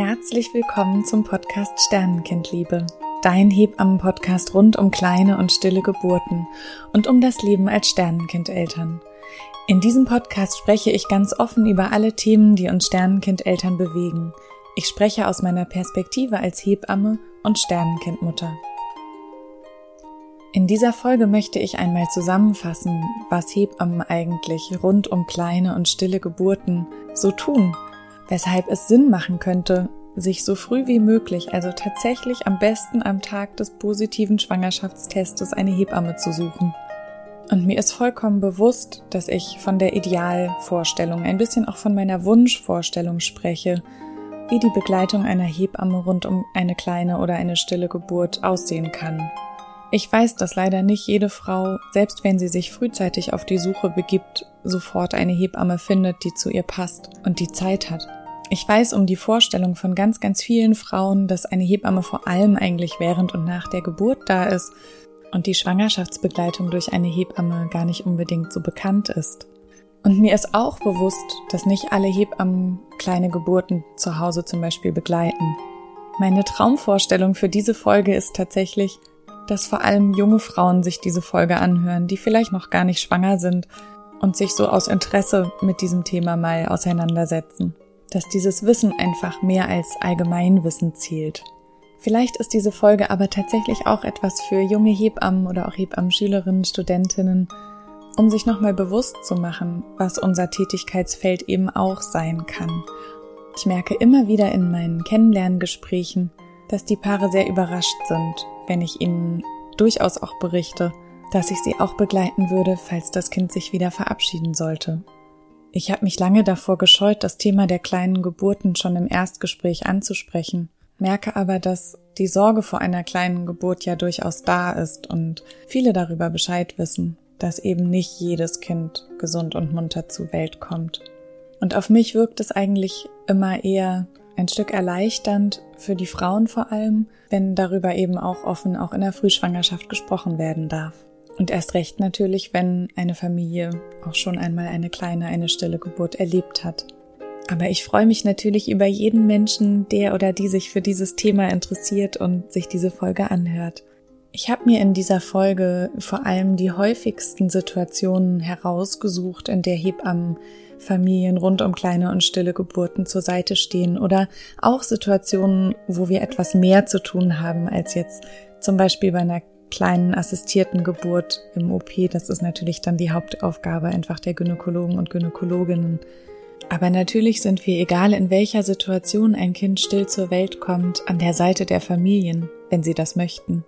Herzlich willkommen zum Podcast Sternenkindliebe, dein Hebammen-Podcast rund um kleine und stille Geburten und um das Leben als Sternenkindeltern. In diesem Podcast spreche ich ganz offen über alle Themen, die uns Sternenkindeltern bewegen. Ich spreche aus meiner Perspektive als Hebamme und Sternenkindmutter. In dieser Folge möchte ich einmal zusammenfassen, was Hebammen eigentlich rund um kleine und stille Geburten so tun weshalb es Sinn machen könnte, sich so früh wie möglich, also tatsächlich am besten am Tag des positiven Schwangerschaftstestes eine Hebamme zu suchen. Und mir ist vollkommen bewusst, dass ich von der Idealvorstellung, ein bisschen auch von meiner Wunschvorstellung spreche, wie die Begleitung einer Hebamme rund um eine kleine oder eine stille Geburt aussehen kann. Ich weiß, dass leider nicht jede Frau, selbst wenn sie sich frühzeitig auf die Suche begibt, sofort eine Hebamme findet, die zu ihr passt und die Zeit hat. Ich weiß um die Vorstellung von ganz, ganz vielen Frauen, dass eine Hebamme vor allem eigentlich während und nach der Geburt da ist und die Schwangerschaftsbegleitung durch eine Hebamme gar nicht unbedingt so bekannt ist. Und mir ist auch bewusst, dass nicht alle Hebammen kleine Geburten zu Hause zum Beispiel begleiten. Meine Traumvorstellung für diese Folge ist tatsächlich, dass vor allem junge Frauen sich diese Folge anhören, die vielleicht noch gar nicht schwanger sind und sich so aus Interesse mit diesem Thema mal auseinandersetzen dass dieses Wissen einfach mehr als Allgemeinwissen zählt. Vielleicht ist diese Folge aber tatsächlich auch etwas für junge Hebammen oder auch Hebammenschülerinnen, Studentinnen, um sich nochmal bewusst zu machen, was unser Tätigkeitsfeld eben auch sein kann. Ich merke immer wieder in meinen Kennenlerngesprächen, dass die Paare sehr überrascht sind, wenn ich ihnen durchaus auch berichte, dass ich sie auch begleiten würde, falls das Kind sich wieder verabschieden sollte ich habe mich lange davor gescheut, das Thema der kleinen Geburten schon im Erstgespräch anzusprechen, merke aber, dass die Sorge vor einer kleinen Geburt ja durchaus da ist und viele darüber Bescheid wissen, dass eben nicht jedes Kind gesund und munter zur Welt kommt. Und auf mich wirkt es eigentlich immer eher ein Stück erleichternd für die Frauen vor allem, wenn darüber eben auch offen auch in der Frühschwangerschaft gesprochen werden darf. Und erst recht natürlich, wenn eine Familie auch schon einmal eine kleine, eine stille Geburt erlebt hat. Aber ich freue mich natürlich über jeden Menschen, der oder die sich für dieses Thema interessiert und sich diese Folge anhört. Ich habe mir in dieser Folge vor allem die häufigsten Situationen herausgesucht, in der Hebammen Familien rund um kleine und stille Geburten zur Seite stehen oder auch Situationen, wo wir etwas mehr zu tun haben als jetzt zum Beispiel bei einer kleinen assistierten Geburt im OP. Das ist natürlich dann die Hauptaufgabe einfach der Gynäkologen und Gynäkologinnen. Aber natürlich sind wir, egal in welcher Situation ein Kind still zur Welt kommt, an der Seite der Familien, wenn sie das möchten.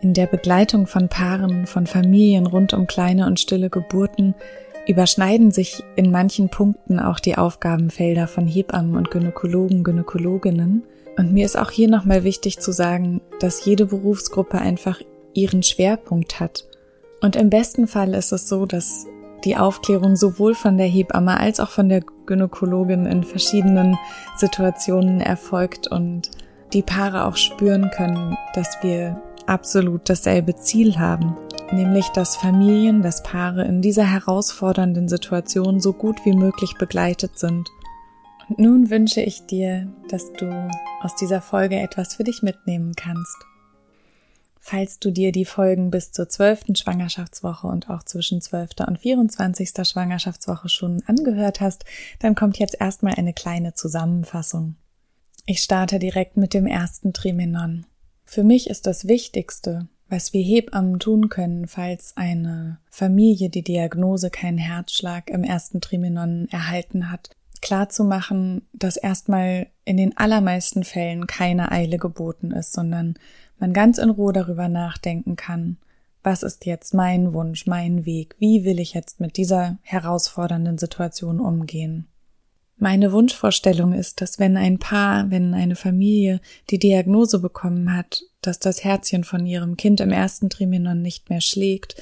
In der Begleitung von Paaren, von Familien rund um kleine und stille Geburten überschneiden sich in manchen Punkten auch die Aufgabenfelder von Hebammen und Gynäkologen, Gynäkologinnen. Und mir ist auch hier nochmal wichtig zu sagen, dass jede Berufsgruppe einfach ihren Schwerpunkt hat. Und im besten Fall ist es so, dass die Aufklärung sowohl von der Hebamme als auch von der Gynäkologin in verschiedenen Situationen erfolgt und die Paare auch spüren können, dass wir absolut dasselbe Ziel haben, nämlich dass Familien, dass Paare in dieser herausfordernden Situation so gut wie möglich begleitet sind. Und nun wünsche ich dir, dass du aus dieser Folge etwas für dich mitnehmen kannst. Falls du dir die Folgen bis zur zwölften Schwangerschaftswoche und auch zwischen zwölfter und 24. Schwangerschaftswoche schon angehört hast, dann kommt jetzt erstmal eine kleine Zusammenfassung. Ich starte direkt mit dem ersten Trimenon. Für mich ist das Wichtigste, was wir Hebammen tun können, falls eine Familie die Diagnose keinen Herzschlag im ersten Trimenon erhalten hat, klar zu machen, dass erstmal in den allermeisten Fällen keine Eile geboten ist, sondern man ganz in Ruhe darüber nachdenken kann, was ist jetzt mein Wunsch, mein Weg, wie will ich jetzt mit dieser herausfordernden Situation umgehen. Meine Wunschvorstellung ist, dass wenn ein Paar, wenn eine Familie die Diagnose bekommen hat, dass das Herzchen von ihrem Kind im ersten Trimenon nicht mehr schlägt,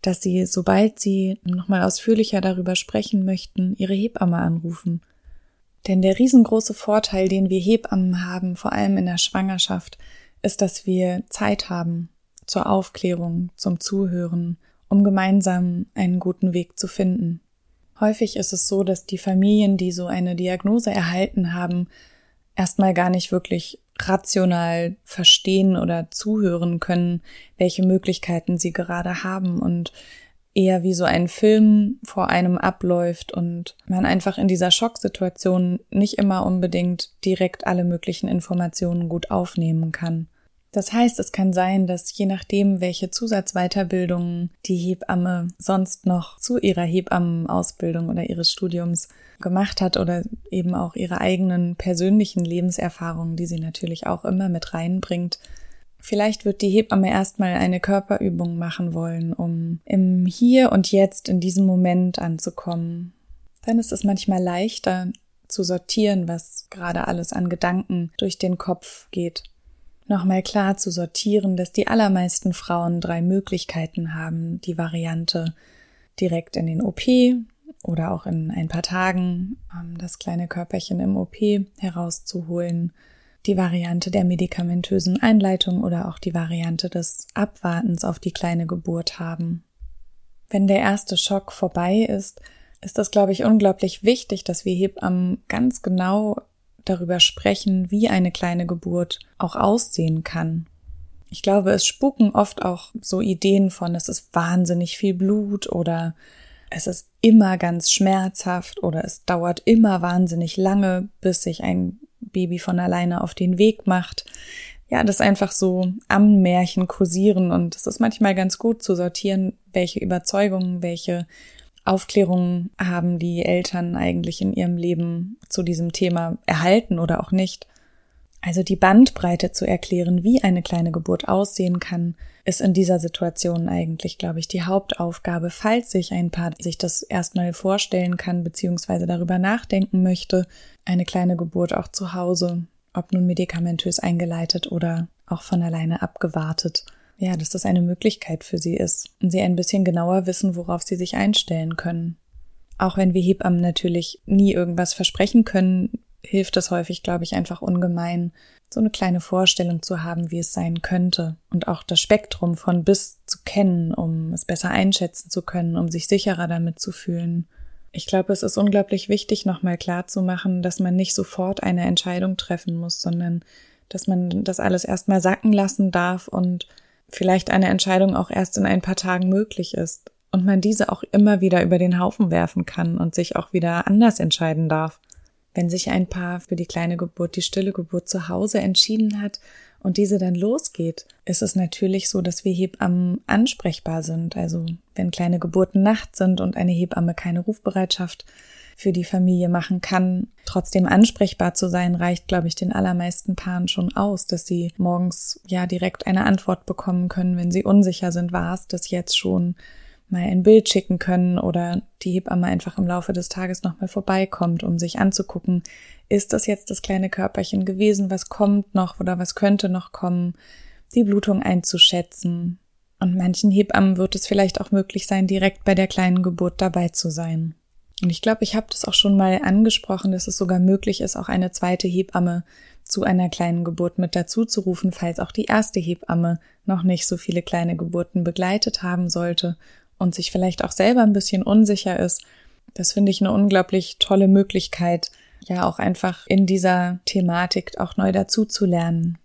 dass sie, sobald sie nochmal ausführlicher darüber sprechen möchten, ihre Hebamme anrufen. Denn der riesengroße Vorteil, den wir Hebammen haben, vor allem in der Schwangerschaft, ist, dass wir Zeit haben zur Aufklärung, zum Zuhören, um gemeinsam einen guten Weg zu finden. Häufig ist es so, dass die Familien, die so eine Diagnose erhalten haben, erstmal gar nicht wirklich rational verstehen oder zuhören können, welche Möglichkeiten sie gerade haben und eher wie so ein Film vor einem abläuft und man einfach in dieser Schocksituation nicht immer unbedingt direkt alle möglichen Informationen gut aufnehmen kann. Das heißt, es kann sein, dass je nachdem, welche Zusatzweiterbildungen die Hebamme sonst noch zu ihrer Hebammenausbildung oder ihres Studiums gemacht hat oder eben auch ihre eigenen persönlichen Lebenserfahrungen, die sie natürlich auch immer mit reinbringt, Vielleicht wird die Hebamme erstmal eine Körperübung machen wollen, um im Hier und Jetzt in diesem Moment anzukommen. Dann ist es manchmal leichter zu sortieren, was gerade alles an Gedanken durch den Kopf geht nochmal klar zu sortieren, dass die allermeisten Frauen drei Möglichkeiten haben. Die Variante direkt in den OP oder auch in ein paar Tagen ähm, das kleine Körperchen im OP herauszuholen. Die Variante der medikamentösen Einleitung oder auch die Variante des Abwartens auf die kleine Geburt haben. Wenn der erste Schock vorbei ist, ist das, glaube ich, unglaublich wichtig, dass wir Hebammen ganz genau darüber sprechen, wie eine kleine Geburt auch aussehen kann. Ich glaube, es spuken oft auch so Ideen von, es ist wahnsinnig viel Blut oder es ist immer ganz schmerzhaft oder es dauert immer wahnsinnig lange, bis sich ein Baby von alleine auf den Weg macht. Ja, das einfach so am Märchen kursieren und es ist manchmal ganz gut zu sortieren, welche Überzeugungen, welche Aufklärung haben die Eltern eigentlich in ihrem Leben zu diesem Thema erhalten oder auch nicht. Also die Bandbreite zu erklären, wie eine kleine Geburt aussehen kann, ist in dieser Situation eigentlich, glaube ich, die Hauptaufgabe, falls sich ein Paar sich das erstmal vorstellen kann, beziehungsweise darüber nachdenken möchte, eine kleine Geburt auch zu Hause, ob nun medikamentös eingeleitet oder auch von alleine abgewartet ja, dass das eine Möglichkeit für sie ist und sie ein bisschen genauer wissen, worauf sie sich einstellen können. Auch wenn wir Hebammen natürlich nie irgendwas versprechen können, hilft es häufig, glaube ich, einfach ungemein, so eine kleine Vorstellung zu haben, wie es sein könnte und auch das Spektrum von bis zu kennen, um es besser einschätzen zu können, um sich sicherer damit zu fühlen. Ich glaube, es ist unglaublich wichtig, nochmal klar zu machen, dass man nicht sofort eine Entscheidung treffen muss, sondern dass man das alles erstmal sacken lassen darf und vielleicht eine Entscheidung auch erst in ein paar Tagen möglich ist und man diese auch immer wieder über den Haufen werfen kann und sich auch wieder anders entscheiden darf. Wenn sich ein Paar für die kleine Geburt, die stille Geburt zu Hause entschieden hat und diese dann losgeht, ist es natürlich so, dass wir Hebammen ansprechbar sind. Also wenn kleine Geburten Nacht sind und eine Hebamme keine Rufbereitschaft für die Familie machen kann. Trotzdem ansprechbar zu sein, reicht, glaube ich, den allermeisten Paaren schon aus, dass sie morgens ja direkt eine Antwort bekommen können, wenn sie unsicher sind, war es das jetzt schon, mal ein Bild schicken können oder die Hebamme einfach im Laufe des Tages nochmal vorbeikommt, um sich anzugucken, ist das jetzt das kleine Körperchen gewesen, was kommt noch oder was könnte noch kommen, die Blutung einzuschätzen. Und manchen Hebammen wird es vielleicht auch möglich sein, direkt bei der kleinen Geburt dabei zu sein. Und ich glaube, ich habe das auch schon mal angesprochen, dass es sogar möglich ist, auch eine zweite Hebamme zu einer kleinen Geburt mit dazu zu rufen, falls auch die erste Hebamme noch nicht so viele kleine Geburten begleitet haben sollte und sich vielleicht auch selber ein bisschen unsicher ist. Das finde ich eine unglaublich tolle Möglichkeit, ja auch einfach in dieser Thematik auch neu dazu zu lernen.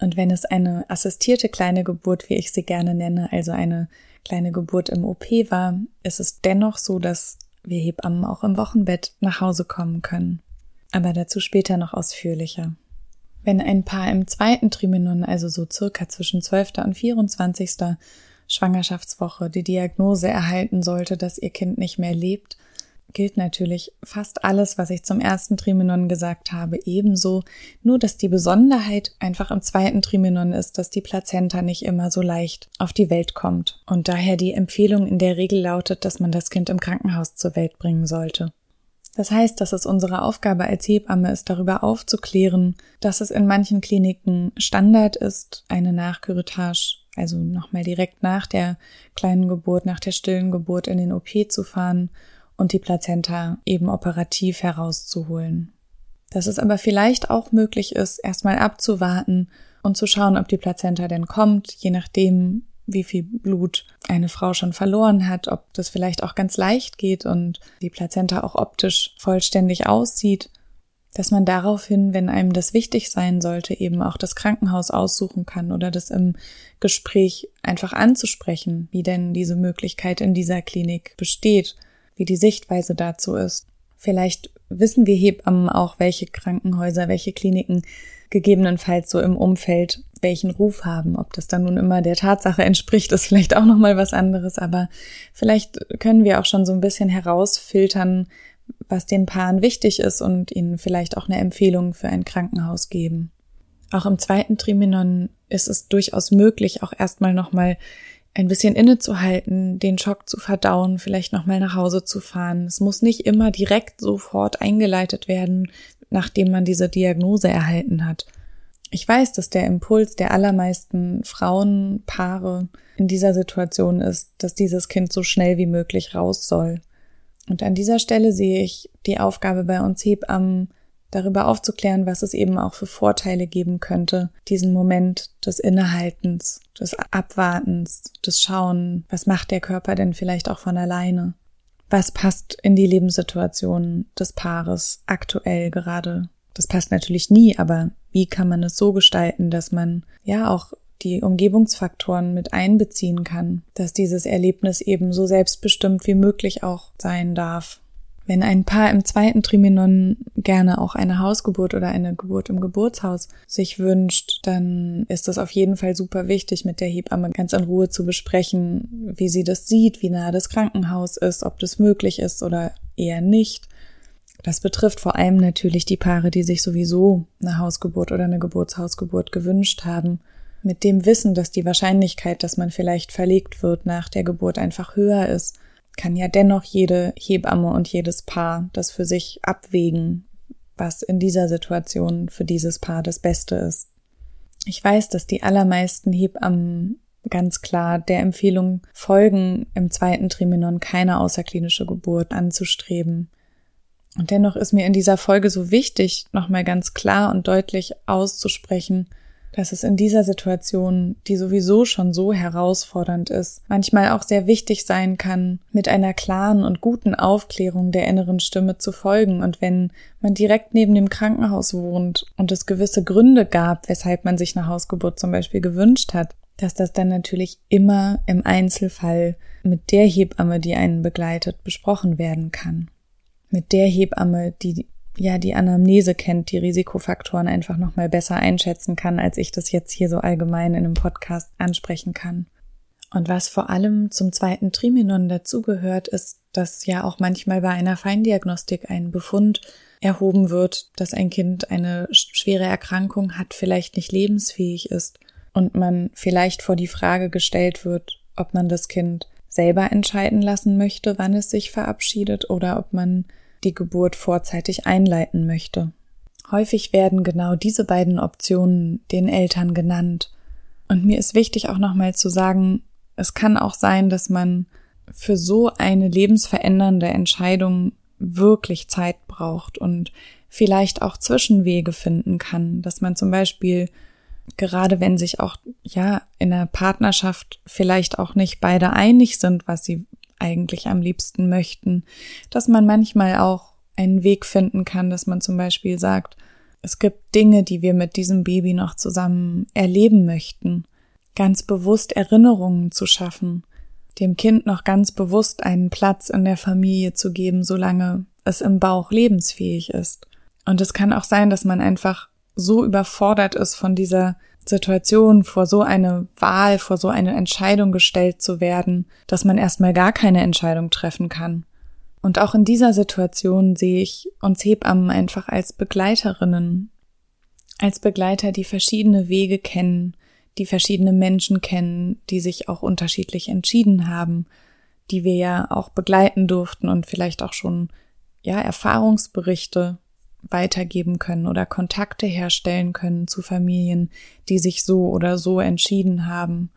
Und wenn es eine assistierte kleine Geburt, wie ich sie gerne nenne, also eine kleine Geburt im OP war, ist es dennoch so, dass wir Hebammen auch im Wochenbett nach Hause kommen können. Aber dazu später noch ausführlicher. Wenn ein Paar im zweiten Trimenon, also so circa zwischen 12. und 24. Schwangerschaftswoche, die Diagnose erhalten sollte, dass ihr Kind nicht mehr lebt, gilt natürlich fast alles, was ich zum ersten Trimenon gesagt habe, ebenso, nur dass die Besonderheit einfach im zweiten Trimenon ist, dass die Plazenta nicht immer so leicht auf die Welt kommt und daher die Empfehlung in der Regel lautet, dass man das Kind im Krankenhaus zur Welt bringen sollte. Das heißt, dass es unsere Aufgabe als Hebamme ist, darüber aufzuklären, dass es in manchen Kliniken Standard ist, eine Nachküritage, also nochmal direkt nach der kleinen Geburt, nach der stillen Geburt in den OP zu fahren und die Plazenta eben operativ herauszuholen. Dass es aber vielleicht auch möglich ist, erstmal abzuwarten und zu schauen, ob die Plazenta denn kommt, je nachdem, wie viel Blut eine Frau schon verloren hat, ob das vielleicht auch ganz leicht geht und die Plazenta auch optisch vollständig aussieht. Dass man daraufhin, wenn einem das wichtig sein sollte, eben auch das Krankenhaus aussuchen kann oder das im Gespräch einfach anzusprechen, wie denn diese Möglichkeit in dieser Klinik besteht, wie die Sichtweise dazu ist. Vielleicht wissen wir Hebammen auch, welche Krankenhäuser, welche Kliniken gegebenenfalls so im Umfeld welchen Ruf haben. Ob das dann nun immer der Tatsache entspricht, ist vielleicht auch nochmal was anderes, aber vielleicht können wir auch schon so ein bisschen herausfiltern, was den Paaren wichtig ist und ihnen vielleicht auch eine Empfehlung für ein Krankenhaus geben. Auch im zweiten Triminon ist es durchaus möglich, auch erstmal nochmal ein bisschen innezuhalten, den Schock zu verdauen, vielleicht nochmal nach Hause zu fahren. Es muss nicht immer direkt sofort eingeleitet werden, nachdem man diese Diagnose erhalten hat. Ich weiß, dass der Impuls der allermeisten Frauenpaare in dieser Situation ist, dass dieses Kind so schnell wie möglich raus soll. Und an dieser Stelle sehe ich die Aufgabe bei uns Hebammen, darüber aufzuklären, was es eben auch für Vorteile geben könnte, diesen Moment des Innehaltens, des Abwartens, des Schauen, was macht der Körper denn vielleicht auch von alleine? Was passt in die Lebenssituation des Paares aktuell gerade? Das passt natürlich nie, aber wie kann man es so gestalten, dass man ja auch die Umgebungsfaktoren mit einbeziehen kann, dass dieses Erlebnis eben so selbstbestimmt wie möglich auch sein darf. Wenn ein Paar im zweiten Triminon gerne auch eine Hausgeburt oder eine Geburt im Geburtshaus sich wünscht, dann ist es auf jeden Fall super wichtig, mit der Hebamme ganz in Ruhe zu besprechen, wie sie das sieht, wie nah das Krankenhaus ist, ob das möglich ist oder eher nicht. Das betrifft vor allem natürlich die Paare, die sich sowieso eine Hausgeburt oder eine Geburtshausgeburt gewünscht haben mit dem Wissen, dass die Wahrscheinlichkeit, dass man vielleicht verlegt wird nach der Geburt einfach höher ist, kann ja dennoch jede Hebamme und jedes Paar das für sich abwägen, was in dieser Situation für dieses Paar das Beste ist. Ich weiß, dass die allermeisten Hebammen ganz klar der Empfehlung folgen, im zweiten Triminon keine außerklinische Geburt anzustreben. Und dennoch ist mir in dieser Folge so wichtig, nochmal ganz klar und deutlich auszusprechen, dass es in dieser Situation, die sowieso schon so herausfordernd ist, manchmal auch sehr wichtig sein kann, mit einer klaren und guten Aufklärung der inneren Stimme zu folgen. Und wenn man direkt neben dem Krankenhaus wohnt und es gewisse Gründe gab, weshalb man sich eine Hausgeburt zum Beispiel gewünscht hat, dass das dann natürlich immer im Einzelfall mit der Hebamme, die einen begleitet, besprochen werden kann. Mit der Hebamme, die ja die Anamnese kennt, die Risikofaktoren einfach noch mal besser einschätzen kann, als ich das jetzt hier so allgemein in einem Podcast ansprechen kann. Und was vor allem zum zweiten Triminon dazugehört, ist, dass ja auch manchmal bei einer Feindiagnostik ein Befund erhoben wird, dass ein Kind eine schwere Erkrankung hat, vielleicht nicht lebensfähig ist und man vielleicht vor die Frage gestellt wird, ob man das Kind selber entscheiden lassen möchte, wann es sich verabschiedet oder ob man die Geburt vorzeitig einleiten möchte. Häufig werden genau diese beiden Optionen den Eltern genannt. Und mir ist wichtig auch nochmal zu sagen, es kann auch sein, dass man für so eine lebensverändernde Entscheidung wirklich Zeit braucht und vielleicht auch Zwischenwege finden kann, dass man zum Beispiel gerade wenn sich auch ja in der Partnerschaft vielleicht auch nicht beide einig sind, was sie eigentlich am liebsten möchten, dass man manchmal auch einen Weg finden kann, dass man zum Beispiel sagt, es gibt Dinge, die wir mit diesem Baby noch zusammen erleben möchten, ganz bewusst Erinnerungen zu schaffen, dem Kind noch ganz bewusst einen Platz in der Familie zu geben, solange es im Bauch lebensfähig ist. Und es kann auch sein, dass man einfach so überfordert ist von dieser Situation, vor so eine Wahl, vor so eine Entscheidung gestellt zu werden, dass man erstmal gar keine Entscheidung treffen kann. Und auch in dieser Situation sehe ich uns Hebammen einfach als Begleiterinnen, als Begleiter, die verschiedene Wege kennen, die verschiedene Menschen kennen, die sich auch unterschiedlich entschieden haben, die wir ja auch begleiten durften und vielleicht auch schon ja Erfahrungsberichte weitergeben können oder Kontakte herstellen können zu Familien, die sich so oder so entschieden haben.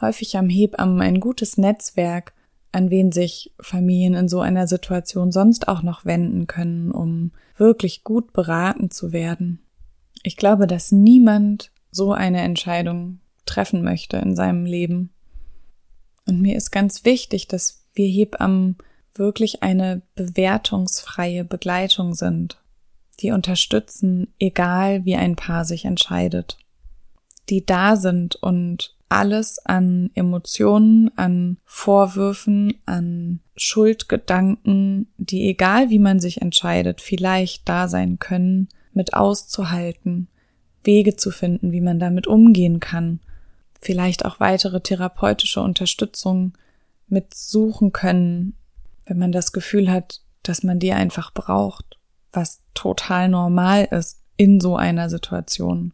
Häufig am Hebammen ein gutes Netzwerk, an wen sich Familien in so einer Situation sonst auch noch wenden können, um wirklich gut beraten zu werden. Ich glaube, dass niemand so eine Entscheidung treffen möchte in seinem Leben. Und mir ist ganz wichtig, dass wir Hebammen wirklich eine bewertungsfreie Begleitung sind die unterstützen, egal wie ein Paar sich entscheidet, die da sind und alles an Emotionen, an Vorwürfen, an Schuldgedanken, die egal wie man sich entscheidet, vielleicht da sein können, mit auszuhalten, Wege zu finden, wie man damit umgehen kann, vielleicht auch weitere therapeutische Unterstützung mitsuchen können, wenn man das Gefühl hat, dass man die einfach braucht, was total normal ist in so einer Situation.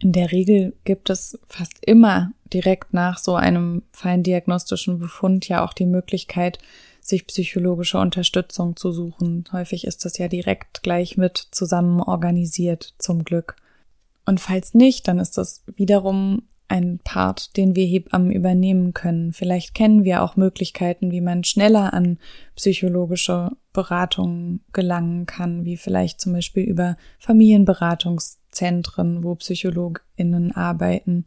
In der Regel gibt es fast immer direkt nach so einem feindiagnostischen Befund ja auch die Möglichkeit, sich psychologische Unterstützung zu suchen. Häufig ist das ja direkt gleich mit zusammen organisiert, zum Glück. Und falls nicht, dann ist das wiederum ein Part, den wir Hebammen übernehmen können. Vielleicht kennen wir auch Möglichkeiten, wie man schneller an psychologische Beratungen gelangen kann, wie vielleicht zum Beispiel über Familienberatungszentren, wo PsychologInnen arbeiten.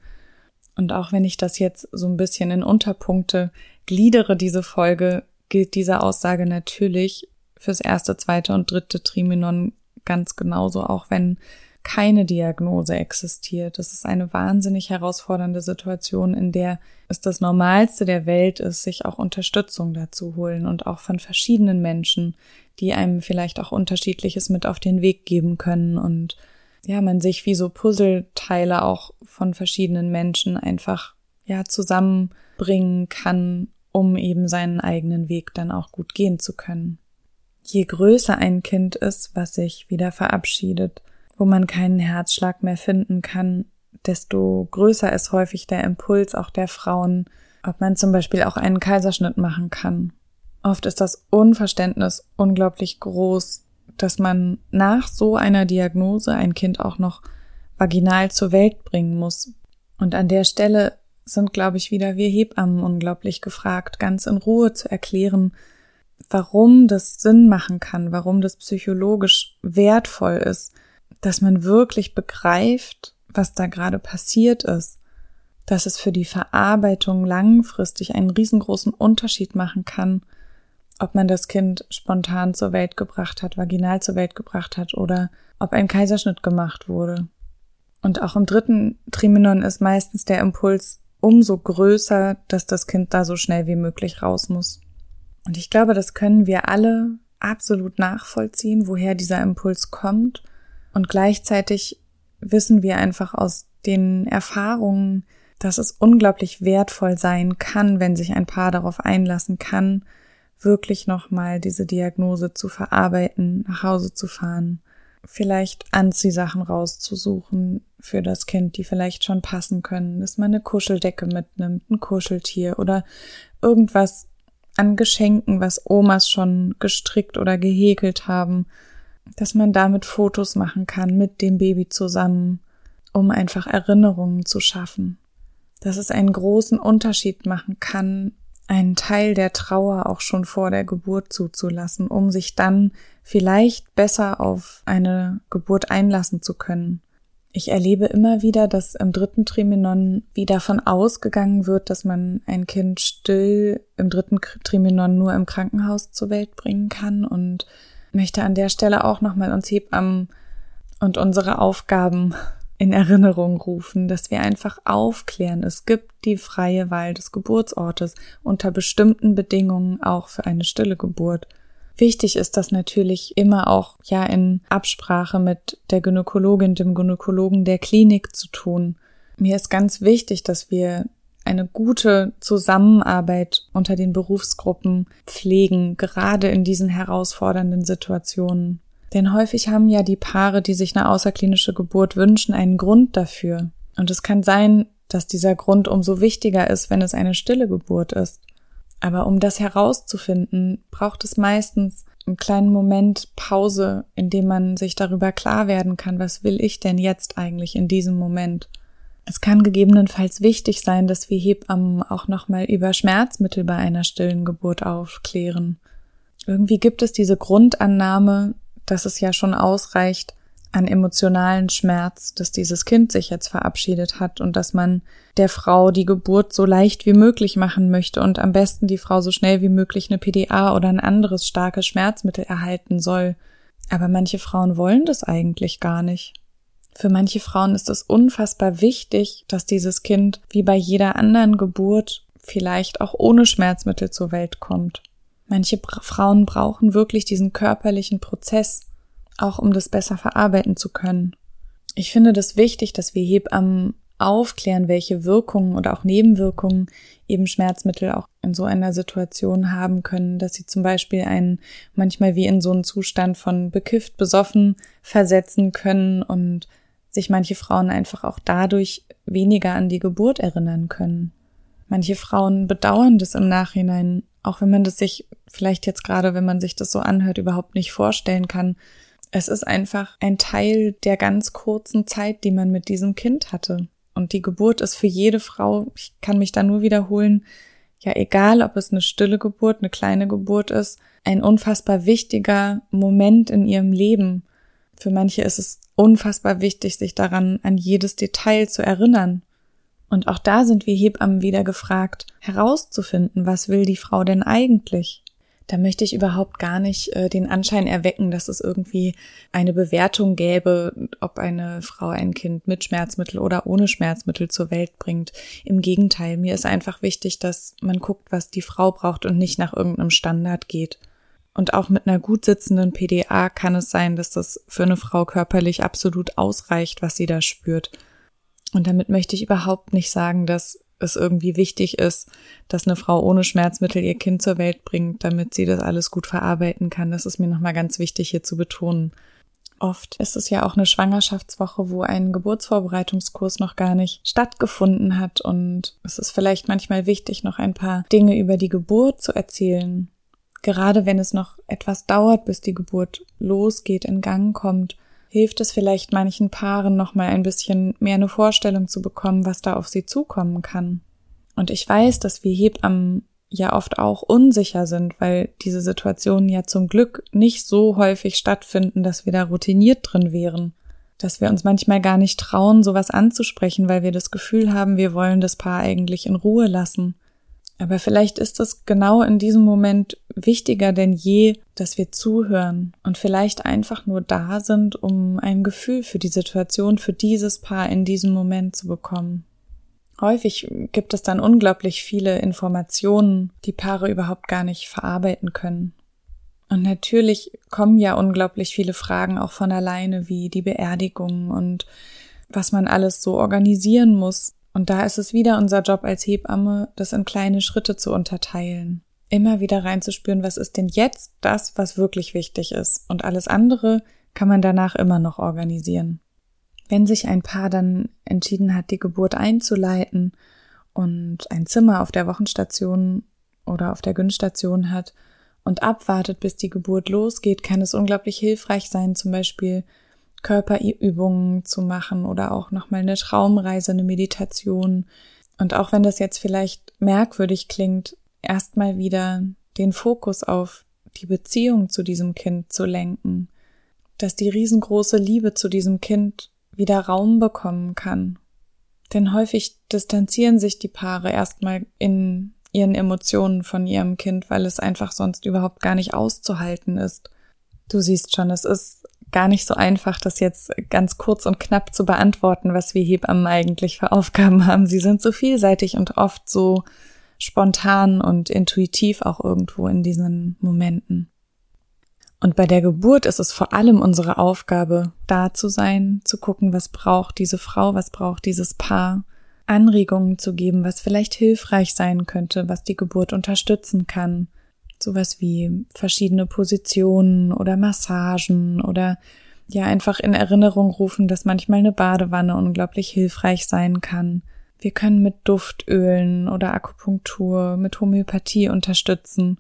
Und auch wenn ich das jetzt so ein bisschen in Unterpunkte gliedere, diese Folge, gilt diese Aussage natürlich fürs erste, zweite und dritte Triminon ganz genauso, auch wenn keine Diagnose existiert. Das ist eine wahnsinnig herausfordernde Situation, in der es das Normalste der Welt ist, sich auch Unterstützung dazu holen und auch von verschiedenen Menschen, die einem vielleicht auch unterschiedliches mit auf den Weg geben können und ja, man sich wie so Puzzleteile auch von verschiedenen Menschen einfach ja zusammenbringen kann, um eben seinen eigenen Weg dann auch gut gehen zu können. Je größer ein Kind ist, was sich wieder verabschiedet, wo man keinen Herzschlag mehr finden kann, desto größer ist häufig der Impuls auch der Frauen, ob man zum Beispiel auch einen Kaiserschnitt machen kann. Oft ist das Unverständnis unglaublich groß, dass man nach so einer Diagnose ein Kind auch noch vaginal zur Welt bringen muss. Und an der Stelle sind, glaube ich, wieder wir Hebammen unglaublich gefragt, ganz in Ruhe zu erklären, warum das Sinn machen kann, warum das psychologisch wertvoll ist, dass man wirklich begreift, was da gerade passiert ist, dass es für die Verarbeitung langfristig einen riesengroßen Unterschied machen kann, ob man das Kind spontan zur Welt gebracht hat, vaginal zur Welt gebracht hat oder ob ein Kaiserschnitt gemacht wurde. Und auch im dritten Triminon ist meistens der Impuls umso größer, dass das Kind da so schnell wie möglich raus muss. Und ich glaube, das können wir alle absolut nachvollziehen, woher dieser Impuls kommt und gleichzeitig wissen wir einfach aus den Erfahrungen, dass es unglaublich wertvoll sein kann, wenn sich ein Paar darauf einlassen kann, wirklich nochmal diese Diagnose zu verarbeiten, nach Hause zu fahren, vielleicht Anziehsachen rauszusuchen für das Kind, die vielleicht schon passen können, dass man eine Kuscheldecke mitnimmt, ein Kuscheltier oder irgendwas an Geschenken, was Omas schon gestrickt oder gehäkelt haben, dass man damit Fotos machen kann mit dem Baby zusammen, um einfach Erinnerungen zu schaffen. Dass es einen großen Unterschied machen kann, einen Teil der Trauer auch schon vor der Geburt zuzulassen, um sich dann vielleicht besser auf eine Geburt einlassen zu können. Ich erlebe immer wieder, dass im dritten Triminon wie davon ausgegangen wird, dass man ein Kind still im dritten Triminon nur im Krankenhaus zur Welt bringen kann und möchte an der Stelle auch nochmal uns Hebammen und unsere Aufgaben in Erinnerung rufen, dass wir einfach aufklären. Es gibt die freie Wahl des Geburtsortes unter bestimmten Bedingungen auch für eine stille Geburt. Wichtig ist das natürlich immer auch ja in Absprache mit der Gynäkologin, dem Gynäkologen der Klinik zu tun. Mir ist ganz wichtig, dass wir eine gute Zusammenarbeit unter den Berufsgruppen pflegen, gerade in diesen herausfordernden Situationen. Denn häufig haben ja die Paare, die sich eine außerklinische Geburt wünschen, einen Grund dafür. Und es kann sein, dass dieser Grund umso wichtiger ist, wenn es eine stille Geburt ist. Aber um das herauszufinden, braucht es meistens einen kleinen Moment Pause, in dem man sich darüber klar werden kann, was will ich denn jetzt eigentlich in diesem Moment? Es kann gegebenenfalls wichtig sein, dass wir Hebammen auch nochmal über Schmerzmittel bei einer stillen Geburt aufklären. Irgendwie gibt es diese Grundannahme, dass es ja schon ausreicht an emotionalen Schmerz, dass dieses Kind sich jetzt verabschiedet hat und dass man der Frau die Geburt so leicht wie möglich machen möchte und am besten die Frau so schnell wie möglich eine PDA oder ein anderes starkes Schmerzmittel erhalten soll. Aber manche Frauen wollen das eigentlich gar nicht. Für manche Frauen ist es unfassbar wichtig, dass dieses Kind wie bei jeder anderen Geburt vielleicht auch ohne Schmerzmittel zur Welt kommt. Manche Frauen brauchen wirklich diesen körperlichen Prozess, auch um das besser verarbeiten zu können. Ich finde das wichtig, dass wir Hebammen aufklären, welche Wirkungen oder auch Nebenwirkungen eben Schmerzmittel auch in so einer Situation haben können, dass sie zum Beispiel einen manchmal wie in so einen Zustand von bekifft, besoffen versetzen können und sich manche Frauen einfach auch dadurch weniger an die Geburt erinnern können. Manche Frauen bedauern das im Nachhinein, auch wenn man das sich vielleicht jetzt gerade, wenn man sich das so anhört, überhaupt nicht vorstellen kann. Es ist einfach ein Teil der ganz kurzen Zeit, die man mit diesem Kind hatte. Und die Geburt ist für jede Frau, ich kann mich da nur wiederholen, ja egal, ob es eine stille Geburt, eine kleine Geburt ist, ein unfassbar wichtiger Moment in ihrem Leben. Für manche ist es unfassbar wichtig, sich daran an jedes Detail zu erinnern. Und auch da sind wir Hebammen wieder gefragt, herauszufinden, was will die Frau denn eigentlich? Da möchte ich überhaupt gar nicht äh, den Anschein erwecken, dass es irgendwie eine Bewertung gäbe, ob eine Frau ein Kind mit Schmerzmittel oder ohne Schmerzmittel zur Welt bringt. Im Gegenteil, mir ist einfach wichtig, dass man guckt, was die Frau braucht und nicht nach irgendeinem Standard geht. Und auch mit einer gut sitzenden PDA kann es sein, dass das für eine Frau körperlich absolut ausreicht, was sie da spürt. Und damit möchte ich überhaupt nicht sagen, dass es irgendwie wichtig ist, dass eine Frau ohne Schmerzmittel ihr Kind zur Welt bringt, damit sie das alles gut verarbeiten kann. Das ist mir nochmal ganz wichtig hier zu betonen. Oft ist es ja auch eine Schwangerschaftswoche, wo ein Geburtsvorbereitungskurs noch gar nicht stattgefunden hat und es ist vielleicht manchmal wichtig, noch ein paar Dinge über die Geburt zu erzählen. Gerade wenn es noch etwas dauert, bis die Geburt losgeht, in Gang kommt hilft es vielleicht manchen Paaren nochmal ein bisschen mehr eine Vorstellung zu bekommen, was da auf sie zukommen kann. Und ich weiß, dass wir Hebammen ja oft auch unsicher sind, weil diese Situationen ja zum Glück nicht so häufig stattfinden, dass wir da routiniert drin wären. Dass wir uns manchmal gar nicht trauen, sowas anzusprechen, weil wir das Gefühl haben, wir wollen das Paar eigentlich in Ruhe lassen. Aber vielleicht ist es genau in diesem Moment wichtiger denn je, dass wir zuhören und vielleicht einfach nur da sind, um ein Gefühl für die Situation, für dieses Paar in diesem Moment zu bekommen. Häufig gibt es dann unglaublich viele Informationen, die Paare überhaupt gar nicht verarbeiten können. Und natürlich kommen ja unglaublich viele Fragen auch von alleine, wie die Beerdigung und was man alles so organisieren muss, und da ist es wieder unser Job als Hebamme, das in kleine Schritte zu unterteilen. Immer wieder reinzuspüren, was ist denn jetzt das, was wirklich wichtig ist. Und alles andere kann man danach immer noch organisieren. Wenn sich ein Paar dann entschieden hat, die Geburt einzuleiten und ein Zimmer auf der Wochenstation oder auf der Günststation hat und abwartet, bis die Geburt losgeht, kann es unglaublich hilfreich sein, zum Beispiel Körperübungen zu machen oder auch nochmal eine Traumreise, eine Meditation. Und auch wenn das jetzt vielleicht merkwürdig klingt, erstmal wieder den Fokus auf die Beziehung zu diesem Kind zu lenken, dass die riesengroße Liebe zu diesem Kind wieder Raum bekommen kann. Denn häufig distanzieren sich die Paare erstmal in ihren Emotionen von ihrem Kind, weil es einfach sonst überhaupt gar nicht auszuhalten ist. Du siehst schon, es ist gar nicht so einfach, das jetzt ganz kurz und knapp zu beantworten, was wir Hebammen eigentlich für Aufgaben haben. Sie sind so vielseitig und oft so spontan und intuitiv auch irgendwo in diesen Momenten. Und bei der Geburt ist es vor allem unsere Aufgabe, da zu sein, zu gucken, was braucht diese Frau, was braucht dieses Paar, Anregungen zu geben, was vielleicht hilfreich sein könnte, was die Geburt unterstützen kann, sowas wie verschiedene Positionen oder Massagen oder ja einfach in Erinnerung rufen, dass manchmal eine Badewanne unglaublich hilfreich sein kann. Wir können mit Duftölen oder Akupunktur, mit Homöopathie unterstützen,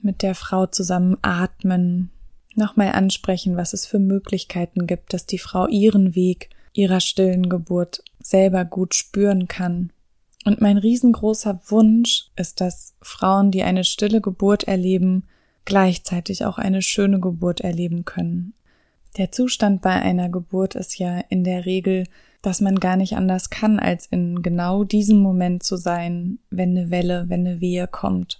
mit der Frau zusammen atmen, nochmal ansprechen, was es für Möglichkeiten gibt, dass die Frau ihren Weg ihrer stillen Geburt selber gut spüren kann und mein riesengroßer Wunsch ist, dass Frauen, die eine stille Geburt erleben, gleichzeitig auch eine schöne Geburt erleben können. Der Zustand bei einer Geburt ist ja in der Regel, dass man gar nicht anders kann, als in genau diesem Moment zu sein, wenn eine Welle, wenn eine Wehe kommt.